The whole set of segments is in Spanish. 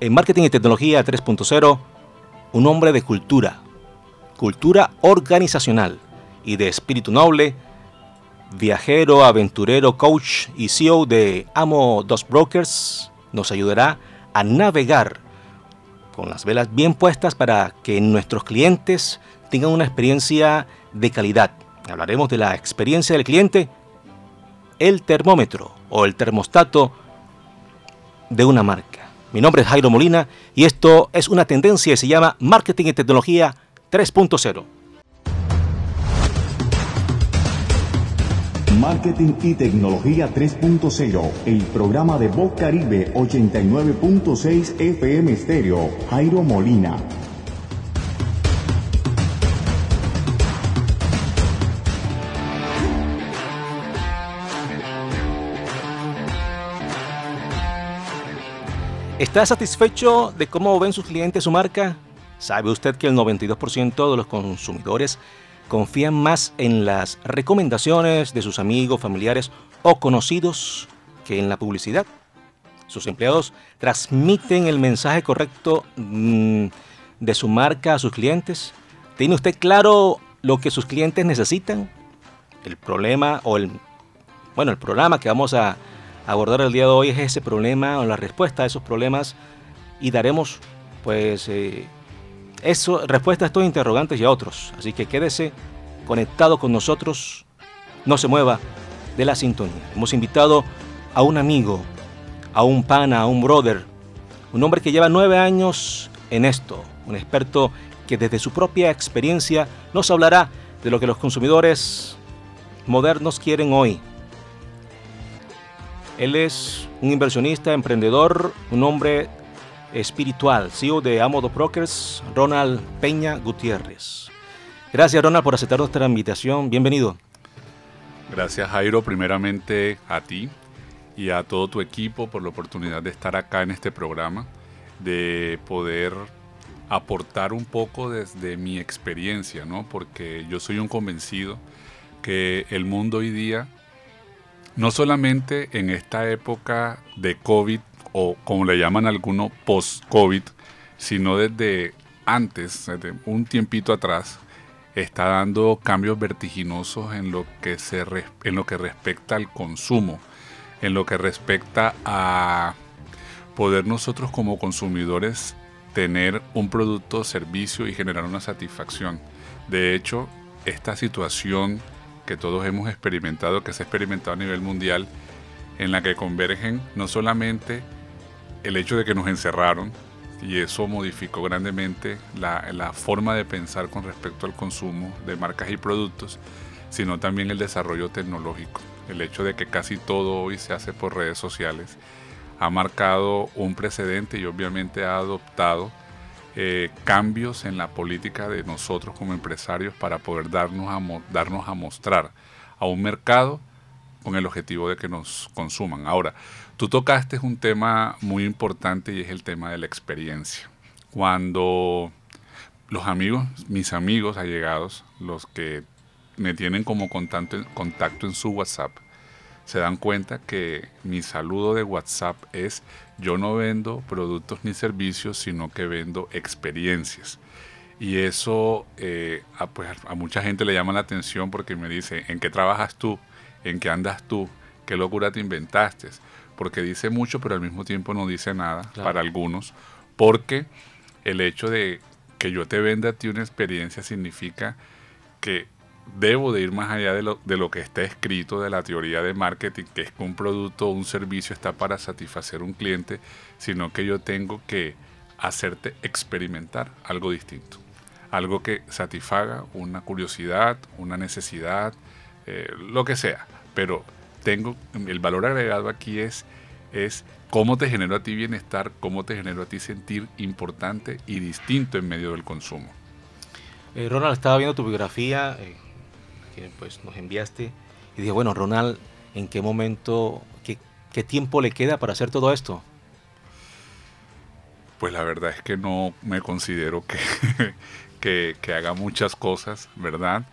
en Marketing y Tecnología 3.0, un hombre de cultura, cultura organizacional y de espíritu noble, viajero, aventurero, coach y CEO de Amo Dos Brokers, nos ayudará a navegar con las velas bien puestas para que nuestros clientes tengan una experiencia de calidad. Hablaremos de la experiencia del cliente, el termómetro o el termostato de una marca. Mi nombre es Jairo Molina y esto es una tendencia que se llama Marketing y Tecnología 3.0. Marketing y Tecnología 3.0, el programa de Voz Caribe 89.6 FM Stereo, Jairo Molina. ¿Está satisfecho de cómo ven sus clientes su marca? ¿Sabe usted que el 92% de los consumidores confían más en las recomendaciones de sus amigos, familiares o conocidos que en la publicidad? Sus empleados transmiten el mensaje correcto mm, de su marca a sus clientes. ¿Tiene usted claro lo que sus clientes necesitan? El problema o el bueno, el programa que vamos a abordar el día de hoy es ese problema o la respuesta a esos problemas y daremos pues eh, eso, respuesta a estos interrogantes y a otros. Así que quédese conectado con nosotros, no se mueva de la sintonía. Hemos invitado a un amigo, a un pana, a un brother, un hombre que lleva nueve años en esto, un experto que desde su propia experiencia nos hablará de lo que los consumidores modernos quieren hoy, él es un inversionista, emprendedor, un hombre espiritual, CEO de Amo Brokers, Ronald Peña Gutiérrez. Gracias Ronald por aceptar nuestra invitación. Bienvenido. Gracias Jairo, primeramente a ti y a todo tu equipo por la oportunidad de estar acá en este programa, de poder aportar un poco desde mi experiencia, ¿no? Porque yo soy un convencido que el mundo hoy día no solamente en esta época de COVID o como le llaman algunos post-COVID, sino desde antes, desde un tiempito atrás, está dando cambios vertiginosos en lo que, se, en lo que respecta al consumo, en lo que respecta a poder nosotros como consumidores tener un producto servicio y generar una satisfacción. De hecho, esta situación que todos hemos experimentado, que se ha experimentado a nivel mundial, en la que convergen no solamente el hecho de que nos encerraron, y eso modificó grandemente la, la, forma de pensar con respecto al consumo de marcas y productos, sino también el desarrollo tecnológico. El hecho de que casi todo hoy se hace por redes sociales ha marcado un precedente y obviamente ha adoptado eh, cambios en la política de nosotros como empresarios para poder darnos a, darnos a mostrar a un mercado con el objetivo de que nos consuman. Ahora, tú tocaste un tema muy importante y es el tema de la experiencia. Cuando los amigos, mis amigos allegados, los que me tienen como contacto, contacto en su WhatsApp, se dan cuenta que mi saludo de WhatsApp es yo no vendo productos ni servicios, sino que vendo experiencias. Y eso eh, a, pues, a mucha gente le llama la atención porque me dice, ¿en qué trabajas tú? ¿En qué andas tú? ¿Qué locura te inventaste? Porque dice mucho, pero al mismo tiempo no dice nada para algunos. Porque el hecho de que yo te venda a ti una experiencia significa que debo de ir más allá de lo, de lo que está escrito de la teoría de marketing, que es que un producto o un servicio está para satisfacer un cliente, sino que yo tengo que hacerte experimentar algo distinto, algo que satisfaga una curiosidad, una necesidad, eh, lo que sea, pero tengo el valor agregado aquí es es cómo te genero a ti bienestar, cómo te genero a ti sentir importante y distinto en medio del consumo. Eh, Ronald, estaba viendo tu biografía, eh, pues nos enviaste y dije, bueno, Ronald, ¿en qué momento, qué, qué tiempo le queda para hacer todo esto? Pues la verdad es que no me considero que, que, haga muchas cosas, ¿verdad?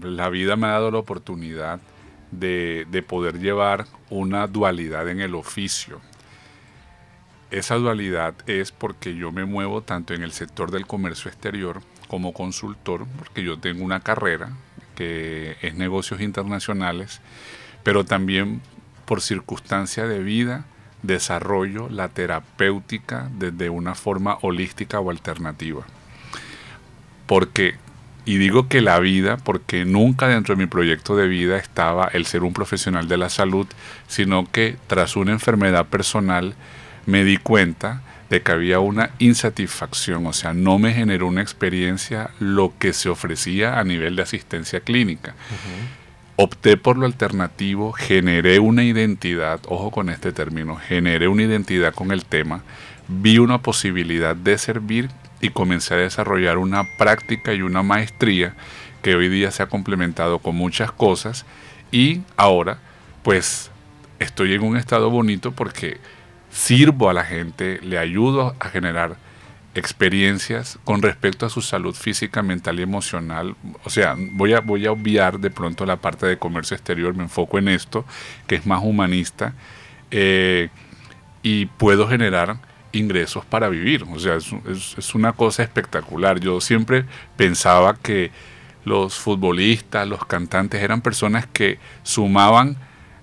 la vida me ha dado la oportunidad de, de, poder llevar una dualidad en el oficio. esa dualidad es porque yo me muevo tanto en el sector del comercio exterior como consultor, porque yo tengo una carrera que es negocios internacionales, pero también por circunstancia de vida desarrollo la terapéutica desde una forma holística o alternativa. Porque, y digo que la vida, porque nunca dentro de mi proyecto de vida estaba el ser un profesional de la salud, sino que tras una enfermedad personal me di cuenta de que había una insatisfacción, o sea, no me generó una experiencia lo que se ofrecía a nivel de asistencia clínica. Opté por lo alternativo, generé una identidad, ojo con este término, generé una identidad con el tema, vi una posibilidad de servir y comencé a desarrollar una práctica y una maestría que hoy día se ha complementado con muchas cosas y ahora pues estoy en un estado bonito porque sirvo a la gente, le ayudo a generar experiencias con respecto a su salud física, mental y emocional. O sea, voy a, voy a obviar de pronto la parte de comercio exterior, me enfoco en esto, que es más humanista, eh, y puedo generar ingresos para vivir. O sea, es, una cosa espectacular. Yo siempre pensaba que los futbolistas, los cantantes eran personas que sumaban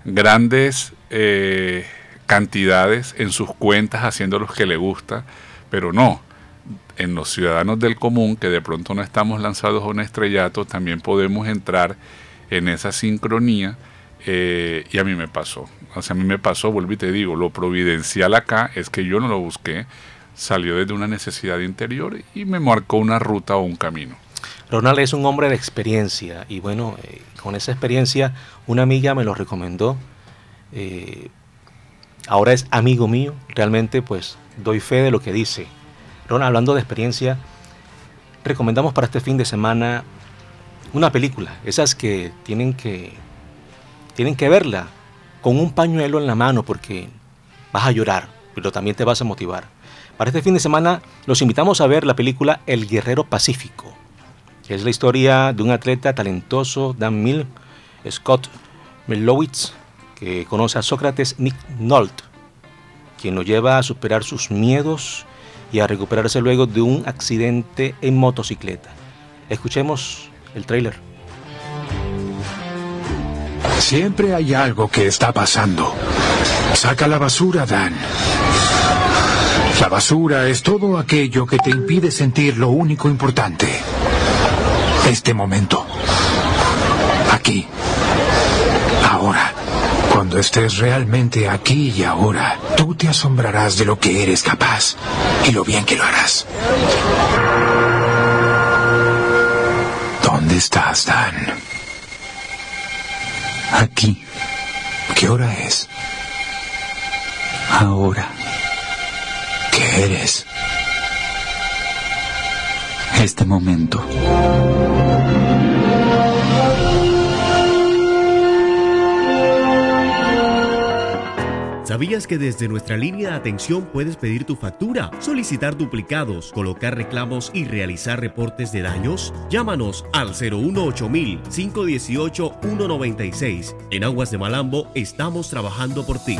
grandes... Eh, cantidades en sus cuentas haciendo lo que le gusta, pero no. En los ciudadanos del común, que de pronto no estamos lanzados a un estrellato, también podemos entrar en esa sincronía eh, y a mí me pasó. O sea, a mí me pasó, vuelvo y te digo, lo providencial acá es que yo no lo busqué, salió desde una necesidad interior y me marcó una ruta o un camino. Ronald es un hombre de experiencia y bueno, eh, con esa experiencia una amiga me lo recomendó. Eh, ahora es amigo mío, realmente pues doy fe de lo que dice. Ron, hablando de experiencia, recomendamos para este fin de semana una película, esas que tienen que tienen que verla con un pañuelo en la mano porque vas a llorar, pero también te vas a motivar. Para este fin de semana los invitamos a ver la película El Guerrero Pacífico. Es la historia de un atleta talentoso, Dan Mill, Scott Melowitz, que conoce a Sócrates Nick Nolte, quien lo lleva a superar sus miedos y a recuperarse luego de un accidente en motocicleta. Escuchemos el tráiler. Siempre hay algo que está pasando. Saca la basura, Dan. La basura es todo aquello que te impide sentir lo único importante. Este momento. Aquí. Ahora. Cuando estés realmente aquí y ahora, tú te asombrarás de lo que eres capaz y lo bien que lo harás. ¿Dónde estás, Dan? Aquí. ¿Qué hora es? Ahora. ¿Qué eres? Este momento. ¿Sabías que desde nuestra línea de atención puedes pedir tu factura, solicitar duplicados, colocar reclamos y realizar reportes de daños? Llámanos al 018 518 196. En Aguas de Malambo estamos trabajando por ti.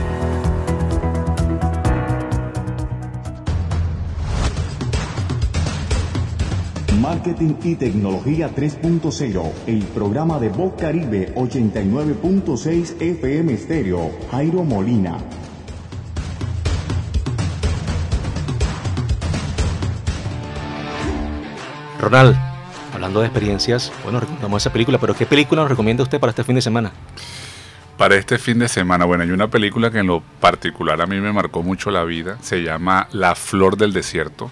Marketing y Tecnología 3.0, el programa de Voz Caribe 89.6 FM Estéreo, Jairo Molina. Ronald, hablando de experiencias, bueno, recomendamos esa película, pero ¿qué película nos recomienda usted para este fin de semana? Para este fin de semana, bueno, hay una película que en lo particular a mí me marcó mucho la vida, se llama La Flor del Desierto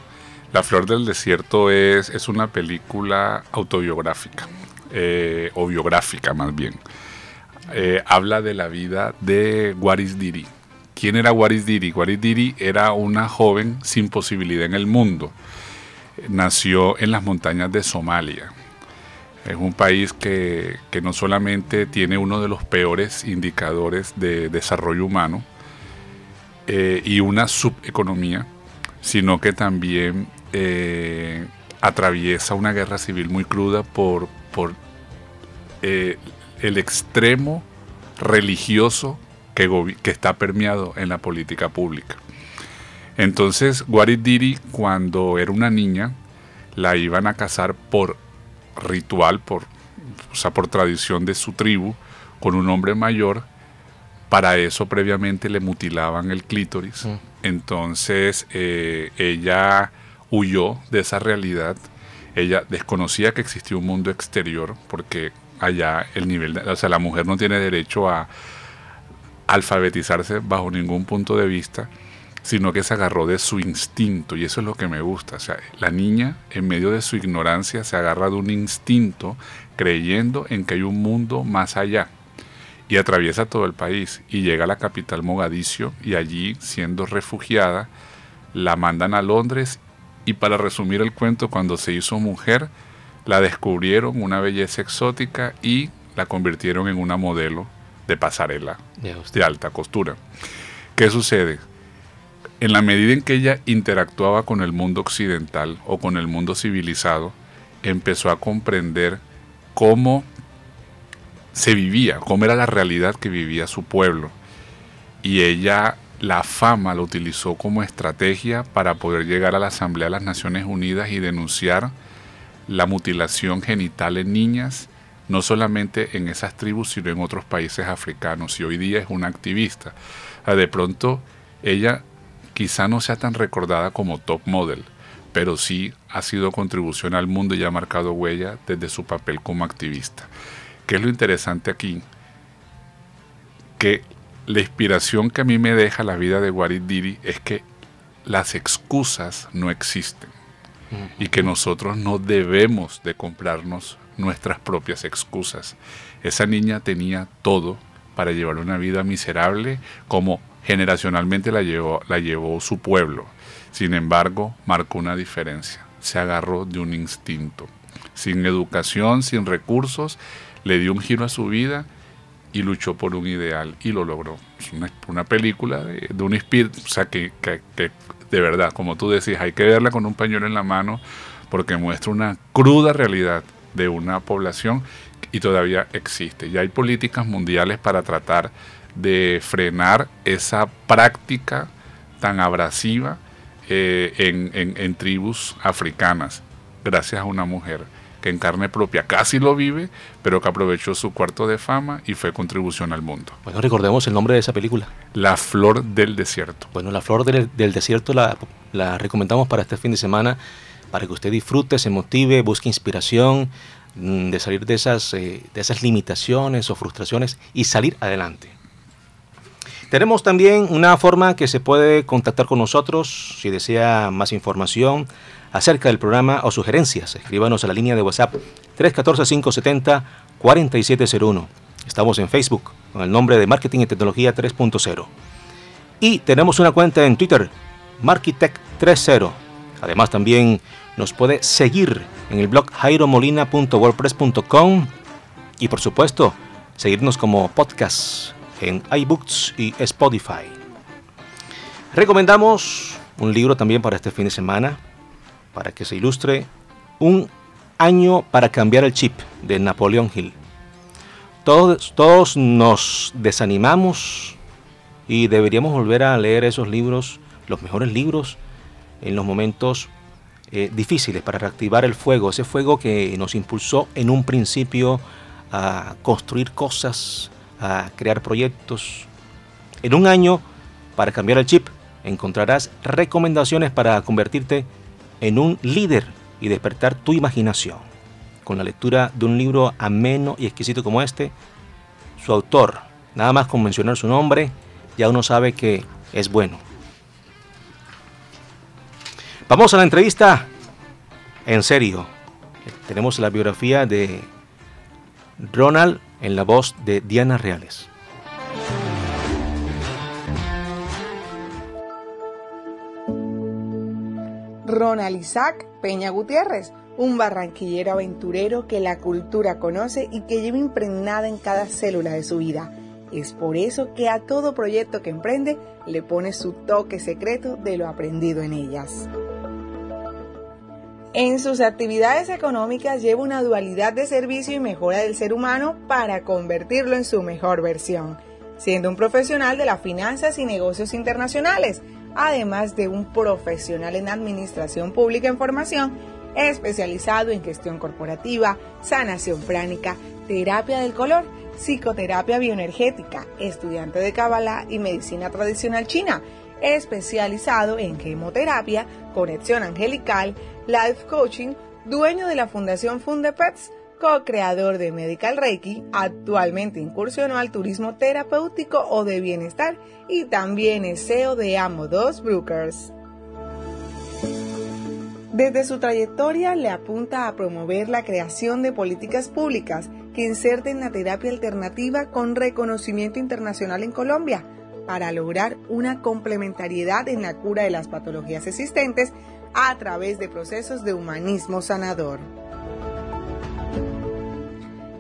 la Flor del Desierto es, es una película autobiográfica, eh, o biográfica más bien. Eh, habla de la vida de Waris Diri. ¿Quién era Waris Diri? Waris Diri era una joven sin posibilidad en el mundo. Nació en las montañas de Somalia. Es un país que, que no solamente tiene uno de los peores indicadores de desarrollo humano eh, y una subeconomía, sino que también eh, atraviesa una guerra civil muy cruda por, por eh, el extremo religioso que, que, está permeado en la política pública. Entonces, Guarit Diri, cuando era una niña, la iban a casar por ritual, por, o sea, por tradición de su tribu, con un hombre mayor. Para eso previamente le mutilaban el clítoris. Mm. Entonces eh, ella huyó de esa realidad. Ella desconocía que existía un mundo exterior porque allá el nivel, de, o sea, la mujer no tiene derecho a alfabetizarse bajo ningún punto de vista sino que se agarró de su instinto y eso es lo que me gusta. O sea, la niña en medio de su ignorancia se agarra de un instinto creyendo en que hay un mundo más allá y atraviesa todo el país y llega a la capital Mogadiscio y allí siendo refugiada la mandan a Londres y para resumir el cuento cuando se hizo mujer la descubrieron una belleza exótica y la convirtieron en una modelo de pasarela de alta costura. ¿Qué sucede? En la medida en que ella interactuaba con el mundo occidental o con el mundo civilizado, empezó a comprender cómo se vivía, cómo era la realidad que vivía su pueblo. Y ella la fama la utilizó como estrategia para poder llegar a la Asamblea de las Naciones Unidas y denunciar la mutilación genital en niñas, no solamente en esas tribus, sino en otros países africanos. Y hoy día es una activista. De pronto, ella quizá no sea tan recordada como top model, pero sí ha sido contribución al mundo y ha marcado huella desde su papel como activista. ¿Qué es lo interesante aquí? Que la inspiración que a mí me deja la vida de Warid Diri es que las excusas no existen y que nosotros no debemos de comprarnos nuestras propias excusas. Esa niña tenía todo para llevar una vida miserable como generacionalmente la llevó, la llevó su pueblo. Sin embargo, marcó una diferencia. Se agarró de un instinto. Sin educación, sin recursos, le dio un giro a su vida y luchó por un ideal y lo logró. Es una, película de, un espíritu, o sea, que, que, de verdad, como tú decís, hay que verla con un pañuelo en la mano porque muestra una cruda realidad de una población y todavía existe. Ya hay políticas mundiales para tratar de frenar esa práctica tan abrasiva eh, en, tribus africanas, gracias a una mujer que en carne propia casi lo vive, pero que aprovechó su cuarto de fama y fue contribución al mundo. Bueno, recordemos el nombre de esa película. La Flor del Desierto. Bueno, La Flor del, Desierto la, la, recomendamos para este fin de semana, para que usted disfrute, se motive, busque inspiración mm, de salir de esas, eh, de esas limitaciones o frustraciones y salir adelante. Tenemos también una forma que se puede contactar con nosotros si desea más información acerca del programa o sugerencias. Escríbanos a la línea de WhatsApp 314-570-4701. Estamos en Facebook con el nombre de Marketing y Tecnología 3.0. Y tenemos una cuenta en Twitter, Markitech30. Además también nos puede seguir en el blog jairomolina.wordpress.com y por supuesto seguirnos como podcast en iBooks y Spotify. Recomendamos un libro también para este fin de semana, para que se ilustre un año para cambiar el chip de Napoleón Hill. Todos, todos nos desanimamos y deberíamos volver a leer esos libros, los mejores libros, en los momentos eh, difíciles para reactivar el fuego, ese fuego que nos impulsó en un principio a construir cosas, a crear proyectos. En un año, para cambiar el chip, encontrarás recomendaciones para convertirte en un líder y despertar tu imaginación. Con la lectura de un libro ameno y exquisito como este, su autor, nada más con mencionar su nombre, ya uno sabe que es bueno. Vamos a la entrevista en serio. Tenemos la biografía de Ronald en la voz de Diana Reales. Ronald Isaac Peña Gutiérrez, un barranquillero aventurero que la cultura conoce y que lleva impregnada en cada célula de su vida. Es por eso que a todo proyecto que emprende le pone su toque secreto de lo aprendido en ellas. En sus actividades económicas lleva una dualidad de servicio y mejora del ser humano para convertirlo en su mejor versión, siendo un profesional de las finanzas y negocios internacionales, además de un profesional en administración pública en formación, especializado en gestión corporativa, sanación pránica, terapia del color, psicoterapia bioenergética, estudiante de Kabbalah y medicina tradicional china, especializado en quimioterapia, conexión angelical, life coaching, dueño de la Fundación Fundepets, co-creador de Medical Reiki, actualmente incursionó al turismo terapéutico o de bienestar y también es CEO de Amo 2 Brokers. Desde su trayectoria le apunta a promover la creación de políticas públicas que inserten la terapia alternativa con reconocimiento internacional en Colombia para lograr una complementariedad en la cura de las patologías existentes a través de procesos de humanismo sanador.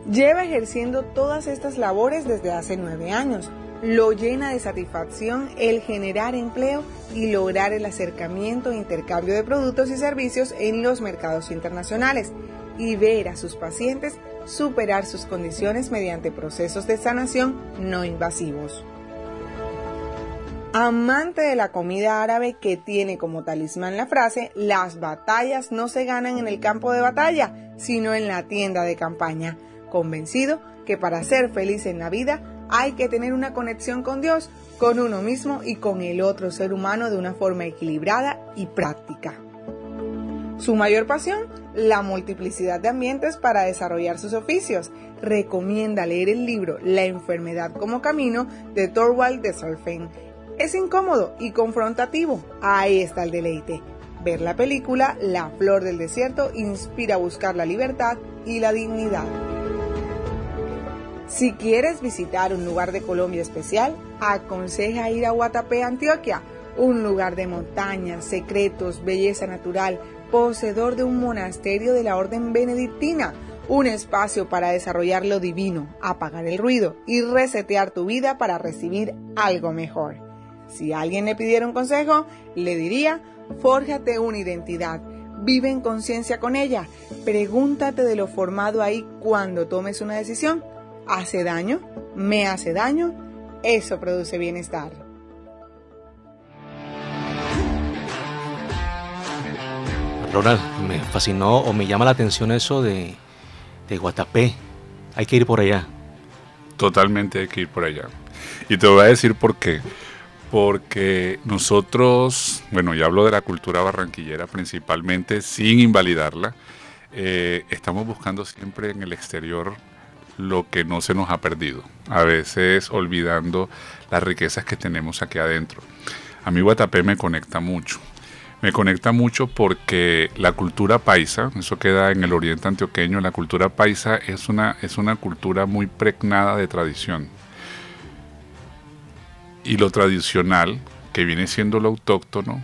Lleva ejerciendo todas estas labores desde hace nueve años lo llena de satisfacción el generar empleo y lograr el acercamiento e intercambio de productos y servicios en los mercados internacionales y ver a sus pacientes superar sus condiciones mediante procesos de sanación no invasivos. Amante de la comida árabe que tiene como talismán la frase, las batallas no se ganan en el campo de batalla, sino en la tienda de campaña, convencido que para ser feliz en la vida hay que tener una conexión con Dios, con uno mismo y con el otro ser humano de una forma equilibrada y práctica. Su mayor pasión, la multiplicidad de ambientes para desarrollar sus oficios. Recomienda leer el libro La enfermedad como camino de Thorwald de Solfen. Es incómodo y confrontativo. Ahí está el deleite. Ver la película La flor del desierto inspira a buscar la libertad y la dignidad. Si quieres visitar un lugar de Colombia especial, aconseja ir a Guatapé, Antioquia, un lugar de montañas, secretos, belleza natural, poseedor de un monasterio de la orden benedictina, un espacio para desarrollar lo divino, apagar el ruido y resetear tu vida para recibir algo mejor. Si alguien le pidiera un consejo, le diría, fórjate una identidad, vive en conciencia con ella, pregúntate de lo formado ahí cuando tomes una decisión hace daño, me hace daño, eso produce bienestar. Ronald, me fascinó o me llama la atención eso de, de Guatapé. Hay que ir por allá. Totalmente hay que ir por allá. Y te voy a decir por qué. Porque nosotros, bueno, ya hablo de la cultura barranquillera principalmente, sin invalidarla, eh, estamos buscando siempre en el exterior lo que no se nos ha perdido, a veces olvidando las riquezas que tenemos aquí adentro. A mí Guatapé me conecta mucho. Me conecta mucho porque la cultura paisa, eso queda en el oriente antioqueño, la cultura paisa es una, es una cultura muy pregnada de tradición. Y lo tradicional, que viene siendo lo autóctono,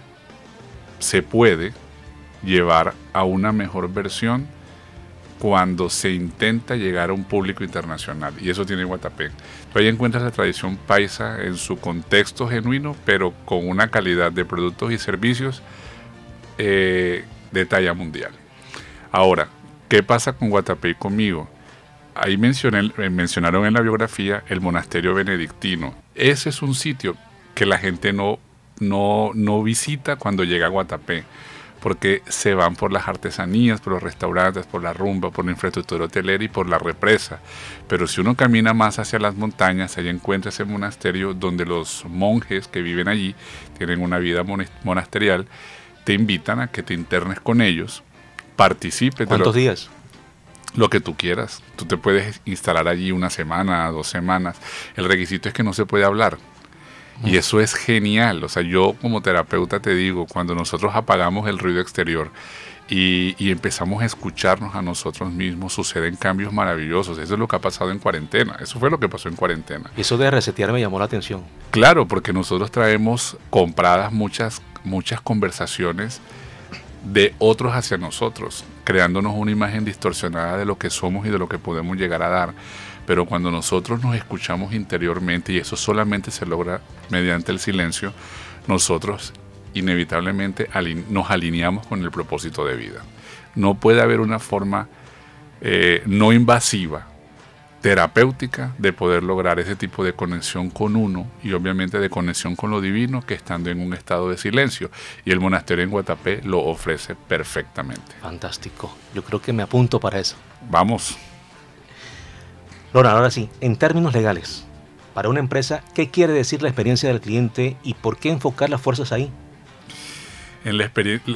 se puede llevar a una mejor versión cuando se intenta llegar a un público internacional. Y eso tiene Guatapé. Tú ahí encuentras la tradición paisa en su contexto genuino, pero con una calidad de productos y servicios eh, de talla mundial. Ahora, ¿qué pasa con Guatapé y conmigo? Ahí mencioné, eh, mencionaron en la biografía el monasterio benedictino. Ese es un sitio que la gente no, no, no visita cuando llega a Guatapé porque se van por las artesanías, por los restaurantes, por la rumba, por la infraestructura hotelera y por la represa. Pero si uno camina más hacia las montañas, ahí encuentra ese monasterio donde los monjes que viven allí tienen una vida monasterial, te invitan a que te internes con ellos, participes. ¿Cuántos días? Lo que tú quieras. Tú te puedes instalar allí una semana, dos semanas. El requisito es que no se puede hablar. Y eso es genial. O sea, yo como terapeuta te digo, cuando nosotros apagamos el ruido exterior y, empezamos a escucharnos a nosotros mismos, suceden cambios maravillosos. Eso es lo que ha pasado en cuarentena. Eso fue lo que pasó en cuarentena. Eso de resetear me llamó la atención. Claro, porque nosotros traemos compradas muchas, muchas conversaciones de otros hacia nosotros, creándonos una imagen distorsionada de lo que somos y de lo que podemos llegar a dar. Pero cuando nosotros nos escuchamos interiormente, y eso solamente se logra mediante el silencio, nosotros inevitablemente nos alineamos con el propósito de vida. No puede haber una forma eh, no invasiva terapéutica de poder lograr ese tipo de conexión con uno y obviamente de conexión con lo divino que estando en un estado de silencio. Y el monasterio en Guatapé lo ofrece perfectamente. Fantástico. Yo creo que me apunto para eso. Vamos. Lora, ahora sí, en términos legales, para una empresa, ¿qué quiere decir la experiencia del cliente y por qué enfocar las fuerzas ahí? En la,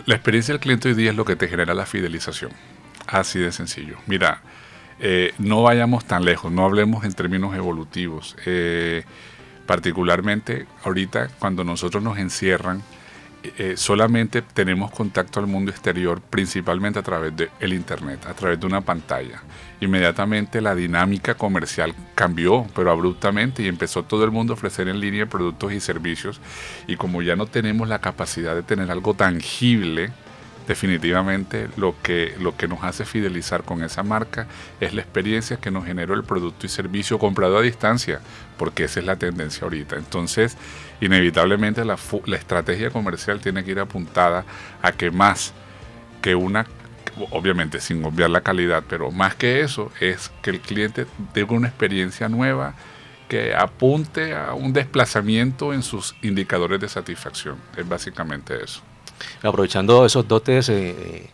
la experiencia del cliente hoy día es lo que te genera la fidelización. Así de sencillo. Mira, eh, no vayamos tan lejos, no hablemos en términos evolutivos. Eh, particularmente ahorita cuando nosotros nos encierran, eh, solamente tenemos contacto al mundo exterior principalmente a través del Internet, a través de una pantalla. Inmediatamente la dinámica comercial cambió, pero abruptamente, y empezó todo el mundo a ofrecer en línea productos y servicios. Y como ya no tenemos la capacidad de tener algo tangible, definitivamente lo que, lo que nos hace fidelizar con esa marca es la experiencia que nos generó el producto y servicio comprado a distancia, porque esa es la tendencia ahorita. Entonces, inevitablemente la, la estrategia comercial tiene que ir apuntada a que más que una, obviamente sin obviar la calidad, pero más que eso es que el cliente tenga una experiencia nueva que apunte a un desplazamiento en sus indicadores de satisfacción. Es básicamente eso aprovechando esos dotes eh,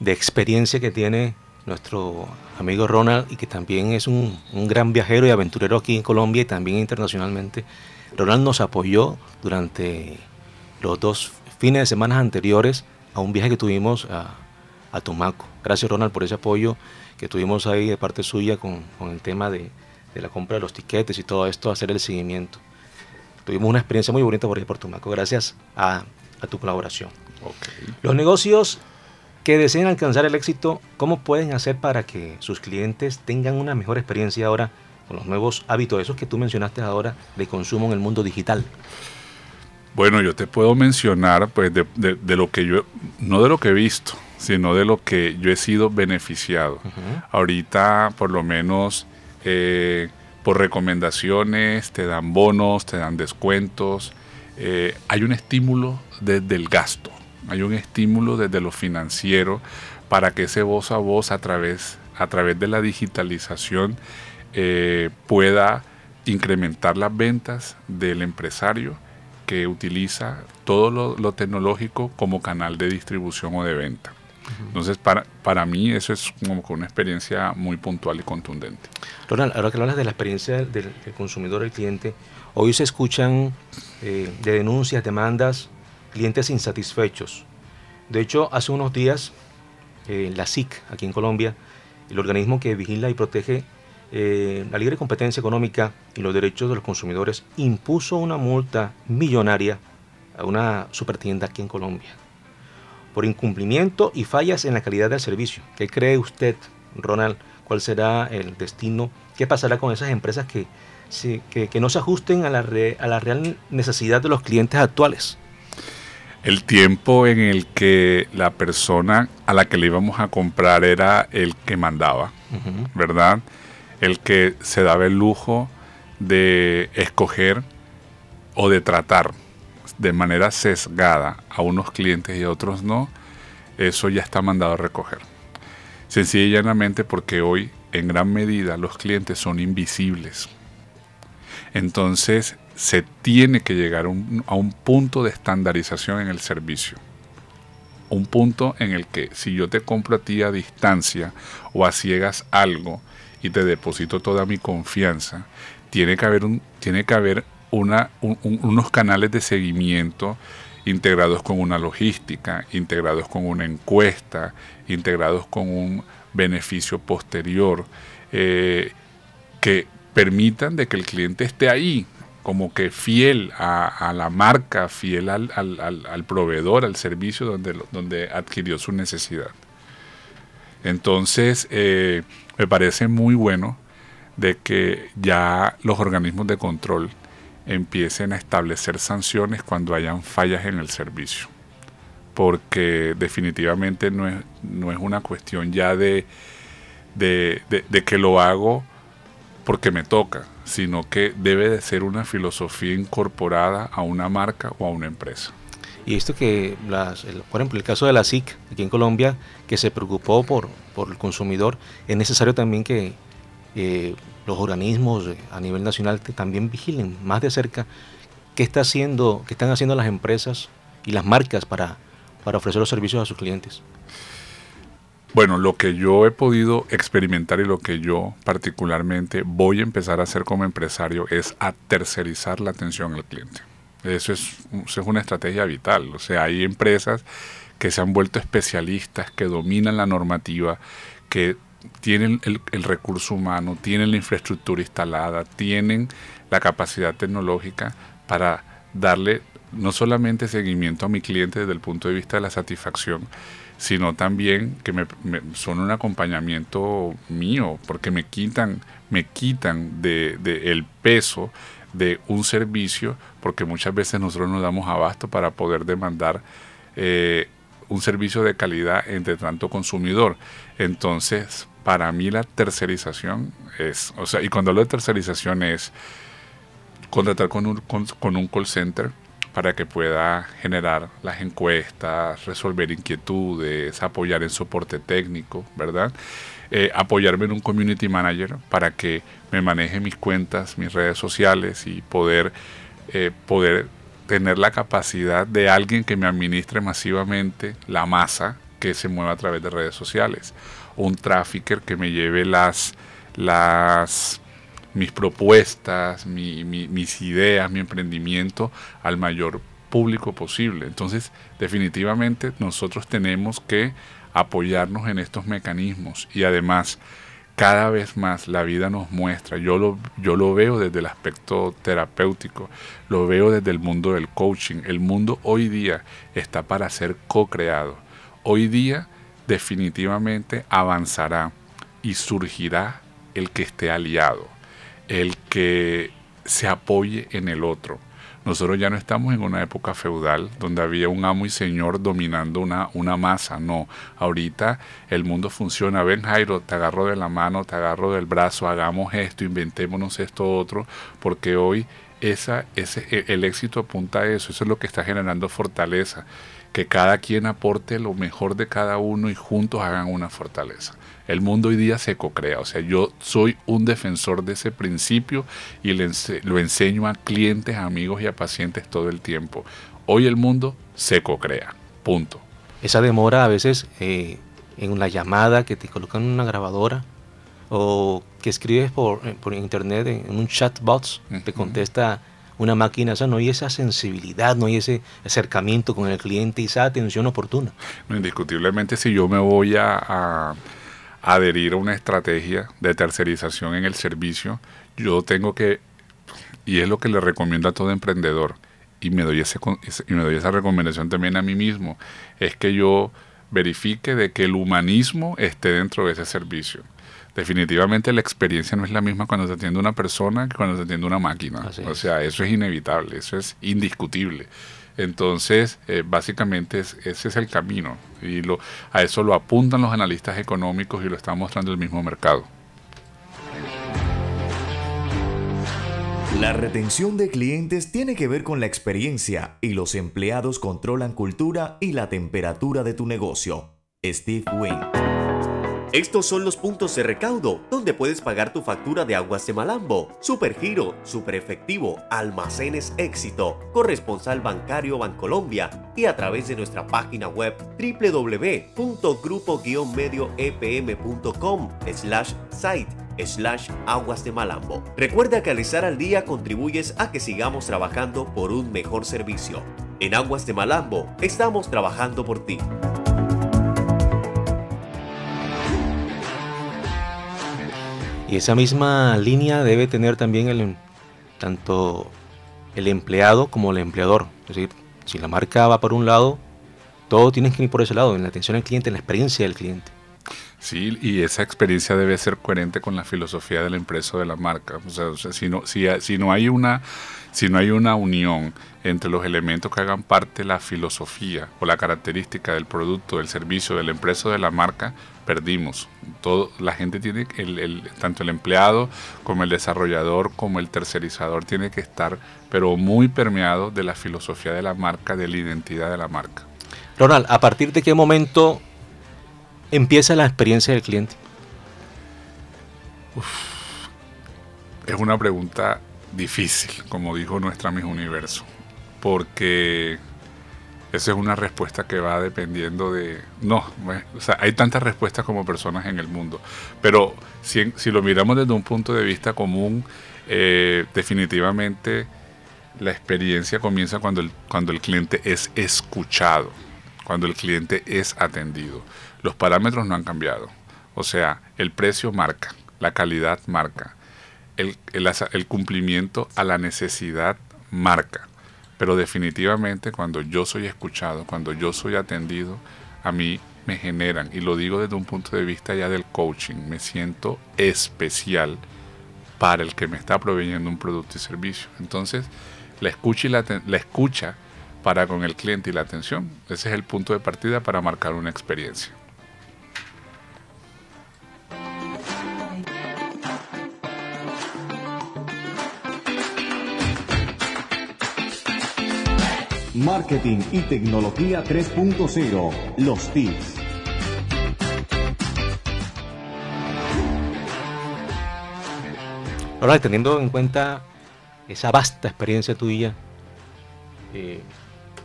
de experiencia que tiene nuestro amigo Ronald y que también es un, gran viajero y aventurero aquí en Colombia y también internacionalmente. Ronald nos apoyó durante los dos fines de semana anteriores a un viaje que tuvimos a, a Tumaco. Gracias Ronald por ese apoyo que tuvimos ahí de parte suya con, el tema de, de, la compra de los tiquetes y todo esto, hacer el seguimiento. Tuvimos una experiencia muy bonita por ahí por Tumaco, gracias a, a tu colaboración. Los negocios que deseen alcanzar el éxito, ¿cómo pueden hacer para que sus clientes tengan una mejor experiencia ahora con los nuevos hábitos, esos que tú mencionaste ahora, de consumo en el mundo digital? Bueno, yo te puedo mencionar, pues, de, lo que yo, no de lo que he visto, sino de lo que yo he sido beneficiado. Ahorita, por lo menos, eh, por recomendaciones, te dan bonos, te dan descuentos. Eh, hay un estímulo desde el gasto hay un estímulo desde lo financiero para que ese voz a voz a través, a través de la digitalización eh, pueda incrementar las ventas del empresario que utiliza todo lo, tecnológico como canal de distribución o de venta. Entonces, para, para mí eso es como una experiencia muy puntual y contundente. Ronald, ahora que hablas de la experiencia del, consumidor, el cliente, hoy se escuchan eh, de denuncias, demandas clientes insatisfechos. De hecho, hace unos días, eh, la SIC, aquí en Colombia, el organismo que vigila y protege eh, la libre competencia económica y los derechos de los consumidores, impuso una multa millonaria a una supertienda aquí en Colombia por incumplimiento y fallas en la calidad del servicio. ¿Qué cree usted, Ronald? ¿Cuál será el destino? ¿Qué pasará con esas empresas que, que, no se ajusten a la, a la real necesidad de los clientes actuales? el tiempo en el que la persona a la que le íbamos a comprar era el que mandaba, ¿verdad? El que se daba el lujo de escoger o de tratar de manera sesgada a unos clientes y a otros no, eso ya está mandado a recoger. Sencilla y llanamente porque hoy en gran medida los clientes son invisibles. Entonces se tiene que llegar a un punto de estandarización en el servicio. Un punto en el que si yo te compro a ti a distancia o a ciegas algo y te deposito toda mi confianza, tiene que haber, un, tiene que haber unos canales de seguimiento integrados con una logística, integrados con una encuesta, integrados con un beneficio posterior, eh, que permitan de que el cliente esté ahí como que fiel a, la marca, fiel al, proveedor, al servicio donde, donde adquirió su necesidad. Entonces, eh, me parece muy bueno de que ya los organismos de control empiecen a establecer sanciones cuando hayan fallas en el servicio. Porque definitivamente no es, no es una cuestión ya de, de que lo hago porque me toca, sino que debe de ser una filosofía incorporada a una marca o a una empresa. Y esto que, por ejemplo, el caso de la SIC aquí en Colombia, que se preocupó por, por el consumidor, es necesario también que eh, los organismos a nivel nacional también vigilen más de cerca qué, está haciendo, qué están haciendo las empresas y las marcas para, para ofrecer los servicios a sus clientes? Bueno, lo que yo he podido experimentar y lo que yo particularmente voy a empezar a hacer como empresario es a tercerizar la atención al cliente. Eso es, eso es una estrategia vital. O sea, hay empresas que se han vuelto especialistas, que dominan la normativa, que tienen el, el, recurso humano, tienen la infraestructura instalada, tienen la capacidad tecnológica para darle no solamente seguimiento a mi cliente desde el punto de vista de la satisfacción, sino también que me, son un acompañamiento mío, porque me quitan, me quitan de, el peso de un servicio, porque muchas veces nosotros nos damos abasto para poder demandar eh, un servicio de calidad entre tanto consumidor. Entonces, para mí la tercerización es, o sea, y cuando hablo de tercerización es contratar con un, con un call center, para que pueda generar las encuestas, resolver inquietudes, apoyar en soporte técnico, ¿verdad? Eh, apoyarme en un community manager para que me maneje mis cuentas, mis redes sociales y poder, eh, poder tener la capacidad de alguien que me administre masivamente la masa que se mueva a través de redes sociales. Un trafficker que me lleve las, las mis propuestas, mi, mi, mis ideas, mi emprendimiento al mayor público posible. Entonces, definitivamente nosotros tenemos que apoyarnos en estos mecanismos. Y además cada vez más la vida nos muestra, yo lo, yo lo veo desde el aspecto terapéutico, lo veo desde el mundo del coaching, el mundo hoy día está para ser co-creado, hoy día definitivamente avanzará y surgirá el que esté aliado el que se apoye en el otro. Nosotros ya no estamos en una época feudal donde había un amo y señor dominando una, una masa, no. Ahorita el mundo funciona. Ven Jairo, te agarro de la mano, te agarro del brazo, hagamos esto, inventémonos esto otro, porque hoy esa, ese, e, el éxito apunta a eso, eso es lo que está generando fortaleza, que cada quien aporte lo mejor de cada uno y juntos hagan una fortaleza. El mundo hoy día se cocrea. O sea, yo soy un defensor de ese principio y lo enseño a clientes, amigos y a pacientes todo el tiempo. Hoy el mundo se cocrea. Punto. Esa demora a veces eh, en una llamada que te colocan en una grabadora o que escribes por, eh, por internet en un chatbot, te contesta una máquina, o sea, no hay esa sensibilidad, no hay ese acercamiento con el cliente y esa atención oportuna. indiscutiblemente si yo me voy a adherir a una estrategia de tercerización en el servicio, yo tengo que, y es lo que le recomiendo a todo emprendedor, y me doy, ese, y me doy esa recomendación también a mí mismo, es que yo verifique de que el humanismo esté dentro de ese servicio. Definitivamente la experiencia no es la misma cuando se atiende una persona que cuando se atiende una máquina. o sea, eso es inevitable, eso es indiscutible. Entonces, eh, básicamente ese es el camino y lo, a eso lo apuntan los analistas económicos y lo está mostrando el mismo mercado. La retención de clientes tiene que ver con la experiencia y los empleados controlan cultura y la temperatura de tu negocio. Steve Wayne. Estos son los puntos de recaudo donde puedes pagar tu factura de aguas de Malambo, Supergiro, Super Efectivo, Almacenes Éxito, Corresponsal Bancario Bancolombia y a través de nuestra página web www.grupo-medioepm.com slash site slash aguas de Malambo. Recuerda que al estar al día contribuyes a que sigamos trabajando por un mejor servicio. En Aguas de Malambo estamos trabajando por ti. Y esa misma línea debe tener también el, tanto el empleado como el empleador. Es decir, si la marca va por un lado, todo tiene que ir por ese lado, en la atención al cliente, en la experiencia del cliente. Sí, y esa experiencia debe ser coherente con la filosofía de la empresa o de la marca. O sea, si, no, si, no hay una, si no hay una unión entre los elementos que hagan parte de la filosofía o la característica del producto, del servicio, de la empresa o de la marca, perdimos. Todo, la gente tiene, el, tanto el empleado como el desarrollador como el tercerizador tiene que estar, pero muy permeado de la filosofía de la marca, de la identidad de la marca. Ronald, ¿a partir de qué momento empieza la experiencia del cliente? Es una pregunta difícil, como dijo nuestra Miss Universo, porque esa es una respuesta que va dependiendo de... No, o sea, hay tantas respuestas como personas en el mundo, pero si, si lo miramos desde un punto de vista común, eh, definitivamente la experiencia comienza cuando el, cuando el cliente es escuchado, cuando el cliente es atendido. Los parámetros no han cambiado. O sea, el precio marca, la calidad marca, el, el, cumplimiento a la necesidad marca. Pero definitivamente cuando yo soy escuchado, cuando yo soy atendido, a mí me generan, y lo digo desde un punto de vista ya del coaching, me siento especial para el que me está proveyendo un producto y servicio. Entonces, la escucha, y la, la escucha para con el cliente y la atención, ese es el punto de partida para marcar una experiencia. Marketing y Tecnología 3.0, los TIPS. Ahora, teniendo en cuenta esa vasta experiencia tuya, eh,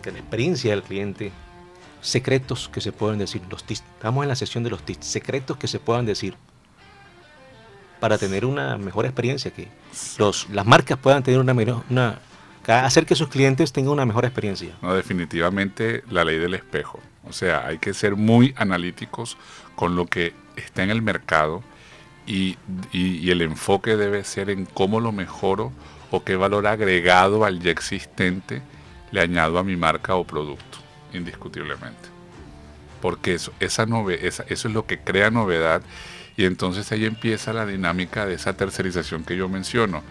de la experiencia del cliente, secretos que se pueden decir, los tips. Estamos en la sesión de los tips, secretos que se puedan decir para tener una mejor experiencia, que los, las marcas puedan tener una, una hacer que sus clientes tengan una mejor experiencia. No, definitivamente la ley del espejo. O sea, hay que ser muy analíticos con lo que está en el mercado y, el enfoque debe ser en cómo lo mejoro o qué valor agregado al ya existente le añado a mi marca o producto, indiscutiblemente. Porque eso, esa eso es lo que crea novedad y entonces ahí empieza la dinámica de esa tercerización que yo menciono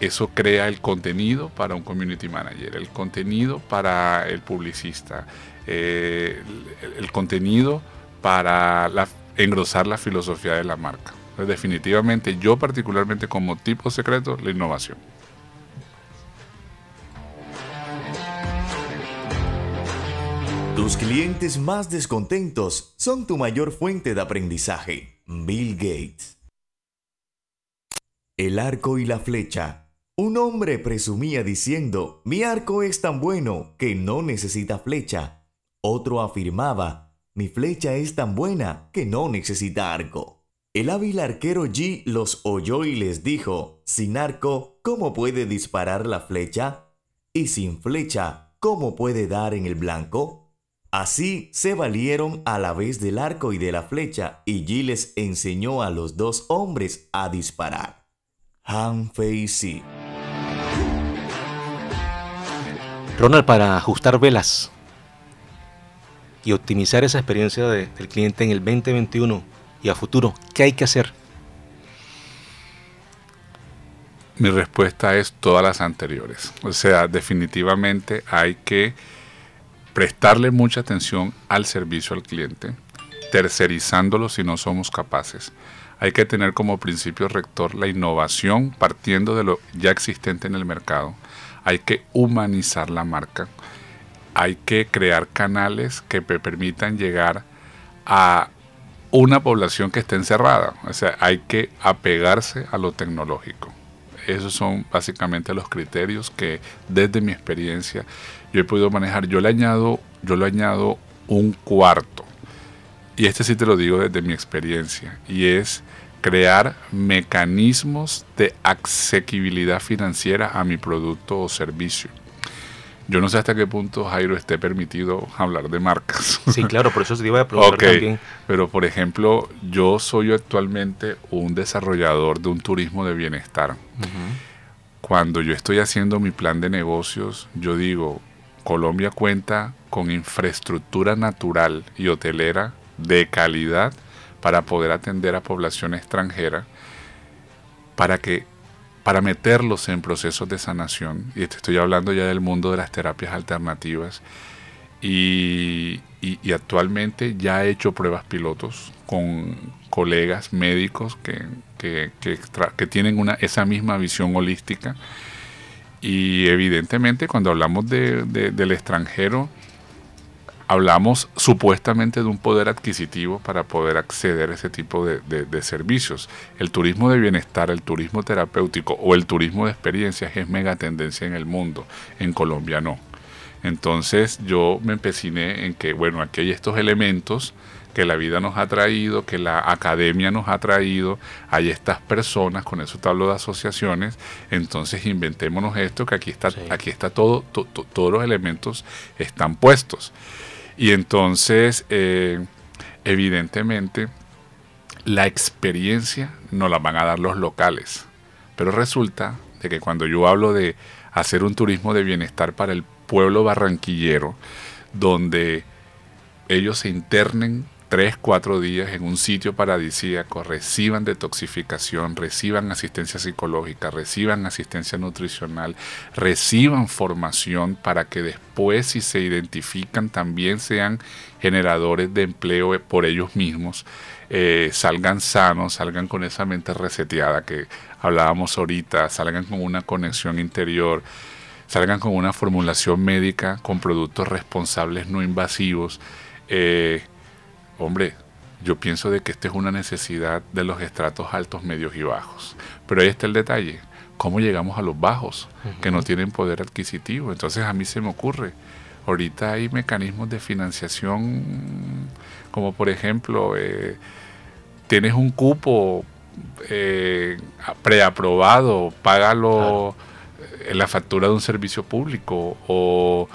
eso crea el contenido para un community manager, el contenido para el publicista, eh, el, contenido para engrosar la filosofía de la marca. definitivamente, yo particularmente como tipo secreto, la innovación. Tus clientes más descontentos son tu mayor fuente de aprendizaje. Bill Gates. El arco y la flecha. Un hombre presumía diciendo, mi arco es tan bueno que no necesita flecha. Otro afirmaba, mi flecha es tan buena que no necesita arco. El hábil arquero G los oyó y les dijo, sin arco, ¿cómo puede disparar la flecha? Y sin flecha, ¿cómo puede dar en el blanco? Así se valieron a la vez del arco y de la flecha, y G les enseñó a los dos hombres a disparar. Han Fei Si. Ronald, para ajustar velas y optimizar esa experiencia del cliente en el 2021 y a futuro, ¿qué hay que hacer? Mi respuesta es todas las anteriores. O sea, definitivamente hay que prestarle mucha atención al servicio al cliente, tercerizándolo si no somos capaces hay que tener como principio rector la innovación partiendo de lo ya existente en el mercado. Hay que humanizar la marca. Hay que crear canales que permitan llegar a una población que esté encerrada. O sea, hay que apegarse a lo tecnológico. Esos son básicamente los criterios que desde mi experiencia yo he podido manejar. Yo le añado, yo le añado un cuarto. Y este sí te lo digo desde mi experiencia. Y es crear mecanismos de asequibilidad financiera a mi producto o servicio. Yo no sé hasta qué punto, Jairo, esté permitido hablar de marcas. Sí, claro, por eso se iba a preguntar también. Pero, por ejemplo, yo soy actualmente un desarrollador de un turismo de bienestar. Cuando yo estoy haciendo mi plan de negocios, yo digo, Colombia cuenta con infraestructura natural y hotelera de calidad para poder atender a población extranjera, para que para meterlos en procesos de sanación, y estoy hablando ya del mundo de las terapias alternativas, y, actualmente ya he hecho pruebas pilotos con colegas médicos que, que, tienen una, esa misma visión holística, y evidentemente cuando hablamos de, del extranjero, hablamos supuestamente de un poder adquisitivo para poder acceder a ese tipo de, servicios. El turismo de bienestar, el turismo terapéutico o el turismo de experiencias es mega tendencia en el mundo, en Colombia no. Entonces yo me empeciné en que, bueno, aquí hay estos elementos que la vida nos ha traído, que la academia nos ha traído, hay estas personas, con eso te hablo de asociaciones, entonces inventémonos esto, que aquí está, aquí está todo, todos los elementos están puestos. Y entonces, eh, evidentemente, la experiencia no la van a dar los locales. Pero resulta de que cuando yo hablo de hacer un turismo de bienestar para el pueblo barranquillero, donde ellos se internen tres, cuatro días en un sitio paradisíaco, reciban detoxificación, reciban asistencia psicológica, reciban asistencia nutricional, reciban formación para que después si se identifican también sean generadores de empleo por ellos mismos, eh, salgan sanos, salgan con esa mente reseteada que hablábamos ahorita, salgan con una conexión interior, salgan con una formulación médica con productos responsables no invasivos. Eh, hombre, yo pienso de que esta es una necesidad de los estratos altos, medios y bajos. Pero ahí está el detalle, ¿cómo llegamos a los bajos que no tienen poder adquisitivo? Entonces a mí se me ocurre, ahorita hay mecanismos de financiación como por ejemplo, eh, tienes un cupo eh, preaprobado, págalo en la factura de un servicio público o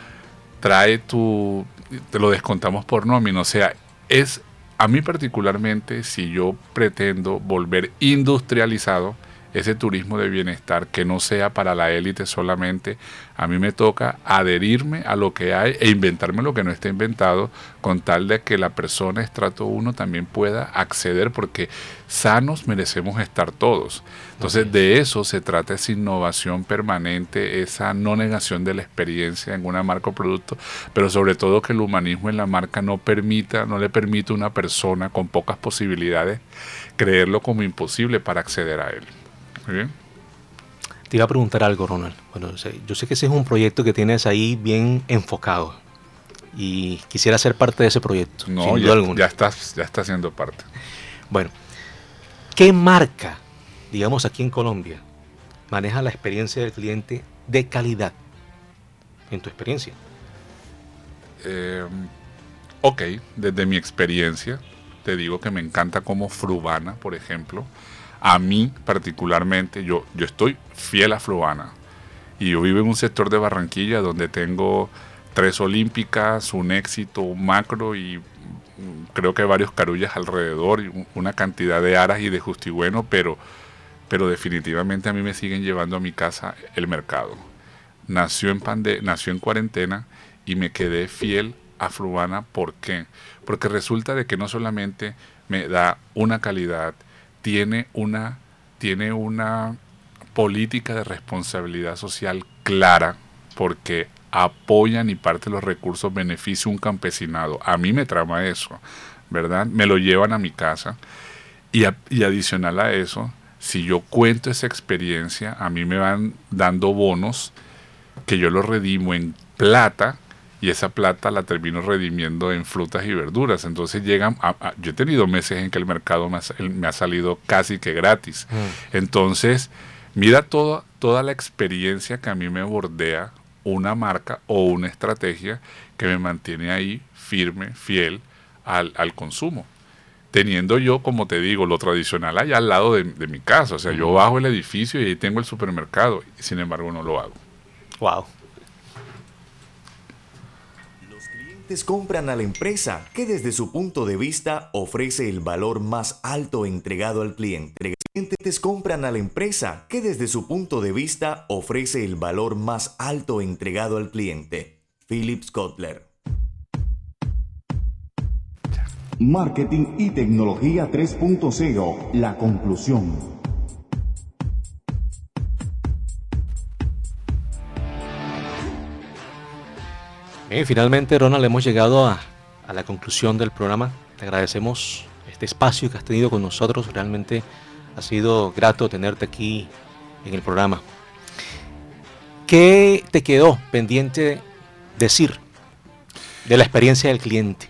trae tu, te lo descontamos por nómina, o sea, es a mí particularmente, si yo pretendo volver industrializado ese turismo de bienestar que no sea para la élite solamente, a mí me toca adherirme a lo que hay e inventarme lo que no está inventado con tal de que la persona estrato 1 también pueda acceder porque sanos merecemos estar todos. Entonces de eso se trata esa innovación permanente, esa no negación de la experiencia en una marca o producto, pero sobre todo que el humanismo en la marca no permita, no le permite a una persona con pocas posibilidades creerlo como imposible para acceder a él. Muy bien. Te iba a preguntar algo, Ronald. Bueno, yo sé que ese es un proyecto que tienes ahí bien enfocado y quisiera ser parte de ese proyecto. No, ya, ya, estás, ya está siendo parte. Bueno, ¿qué marca digamos aquí en Colombia, maneja la experiencia del cliente de calidad, en tu experiencia? Eh, ok, desde mi experiencia, te digo que me encanta como Frubana, por ejemplo. A mí particularmente, yo, yo estoy fiel a Frubana. Y yo vivo en un sector de Barranquilla donde tengo tres olímpicas, un éxito, un macro y creo que varios carullas alrededor, y una cantidad de aras y de justigüeno, pero pero definitivamente a mí me siguen llevando a mi casa el mercado. Nació en, pande nació en cuarentena y me quedé fiel a Frubana. ¿Por qué? Porque resulta de que no solamente me da una calidad, tiene una, tiene una política de responsabilidad social clara, porque apoyan y parte de los recursos beneficia un campesinado. A mí me trama eso, ¿verdad? Me lo llevan a mi casa. Y, y adicional a eso, si yo cuento esa experiencia, a mí me van dando bonos que yo los redimo en plata y esa plata la termino redimiendo en frutas y verduras. Entonces llegan, yo he tenido meses en que el mercado me ha, salido casi que gratis. Mm. Entonces, mira toda, toda la experiencia que a mí me bordea una marca o una estrategia que me mantiene ahí firme, fiel al, al consumo teniendo yo, como te digo, lo tradicional allá al lado de, mi casa. O sea, yo bajo el edificio y ahí tengo el supermercado, sin embargo no lo hago. Wow. Clientes compran a la empresa que desde su punto de vista ofrece el valor más alto entregado al cliente. Clientes compran a la empresa que desde su punto de vista ofrece el valor más alto entregado al cliente. Philips Kotler. Marketing y Tecnología 3.0, la conclusión. Finalmente, Ronald, hemos llegado a, a la conclusión del programa. Te agradecemos este espacio que has tenido con nosotros. Realmente ha sido grato tenerte aquí en el programa. ¿Qué te quedó pendiente decir De la experiencia del cliente.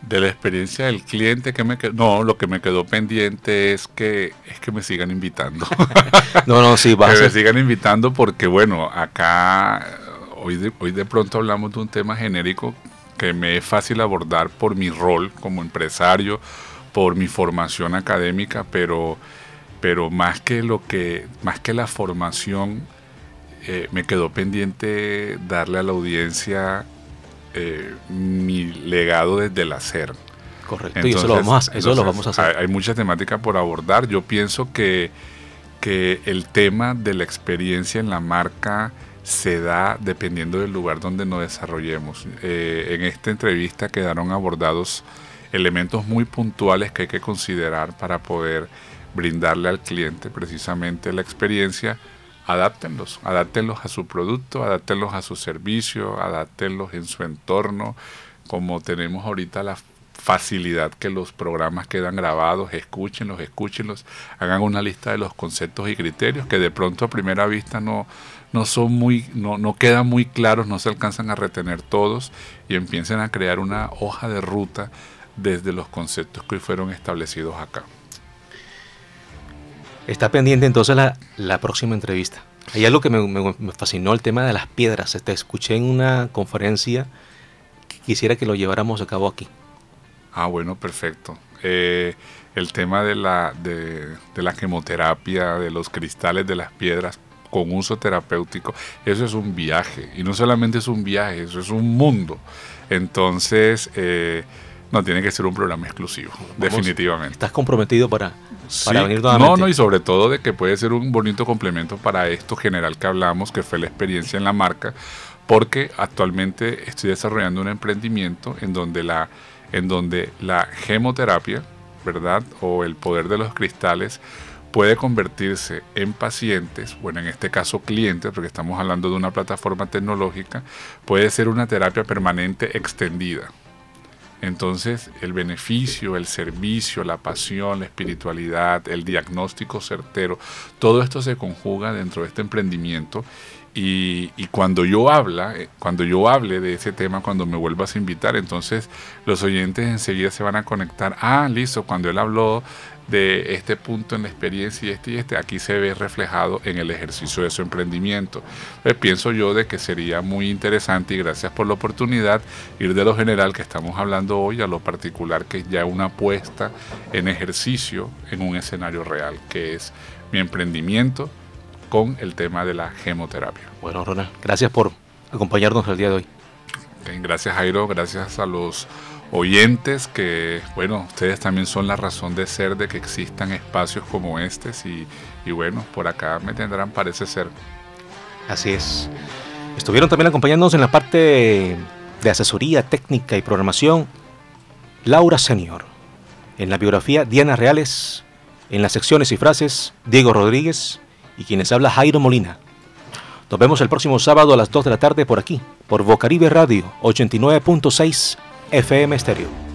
De la experiencia del cliente que me quedó, no, lo que me quedó pendiente es que es que me sigan invitando. no, no, sí, va que me sigan invitando porque bueno, acá hoy de, hoy de pronto hablamos de un tema genérico que me es fácil abordar por mi rol como empresario, por mi formación académica, pero pero más que lo que más que la formación eh, me quedó pendiente darle a la audiencia eh, mi legado desde el hacer. Correcto, y eso, lo vamos, a, eso lo vamos a hacer. Hay, mucha temática por abordar. Yo pienso que, que el tema de la experiencia en la marca se da dependiendo del lugar donde nos desarrollemos. Eh, en esta entrevista quedaron abordados elementos muy puntuales que hay que considerar para poder brindarle al cliente precisamente la experiencia adáptenlos, adáptenlos a su producto, adáptenlos a su servicio, adáptenlos en su entorno, como tenemos ahorita la facilidad que los programas quedan grabados, escúchenlos, escúchenlos, hagan una lista de los conceptos y criterios que de pronto a primera vista no, no son muy, no, no quedan muy claros, no se alcanzan a retener todos y empiecen a crear una hoja de ruta desde los conceptos que fueron establecidos acá. Está pendiente entonces la, la próxima entrevista. Hay algo que me, fascinó, el tema de las piedras. Te este, escuché en una conferencia que quisiera que lo lleváramos a cabo aquí. Ah, bueno, perfecto. Eh, el tema de la, de, de la quimioterapia, de los cristales de las piedras con uso terapéutico, eso es un viaje. Y no solamente es un viaje, eso es un mundo. Entonces, eh, no, tiene que ser un programa exclusivo, definitivamente. ¿Estás comprometido para, venir No, no, y sobre todo de que puede ser un bonito complemento para esto general que hablamos, que fue la experiencia en la marca, porque actualmente estoy desarrollando un emprendimiento en donde la, en donde la gemoterapia, ¿verdad? O el poder de los cristales puede convertirse en pacientes, bueno, en este caso clientes, porque estamos hablando de una plataforma tecnológica, puede ser una terapia permanente extendida. Entonces, el beneficio, el servicio, la pasión, la espiritualidad, el diagnóstico certero, todo esto se conjuga dentro de este emprendimiento. Y, cuando yo habla, eh, cuando yo hable de ese tema, cuando me vuelvas a invitar, entonces los oyentes enseguida se van a conectar. Ah, listo, cuando él habló de este punto en la experiencia y este y este, aquí se ve reflejado en el ejercicio de su emprendimiento. pienso yo de que sería muy interesante y gracias por la oportunidad ir de lo general que estamos hablando hoy a lo particular que es ya una apuesta en ejercicio en un escenario real, que es mi emprendimiento con el tema de la gemoterapia. Bueno, Ronald, gracias por acompañarnos el día de hoy. Gracias Jairo, gracias a los oyentes que, bueno, ustedes también son la razón de ser de que existan espacios como este y, y bueno, por acá me tendrán, parece ser. Así es. Estuvieron también acompañándonos en la parte de asesoría técnica y programación Laura Senior. En la biografía Diana Reales. En las secciones y frases Diego Rodríguez y quienes habla Jairo Molina. Nos vemos el próximo sábado a las 2 de la tarde por aquí, por Bocaribe Radio 89.6 FM Stereo.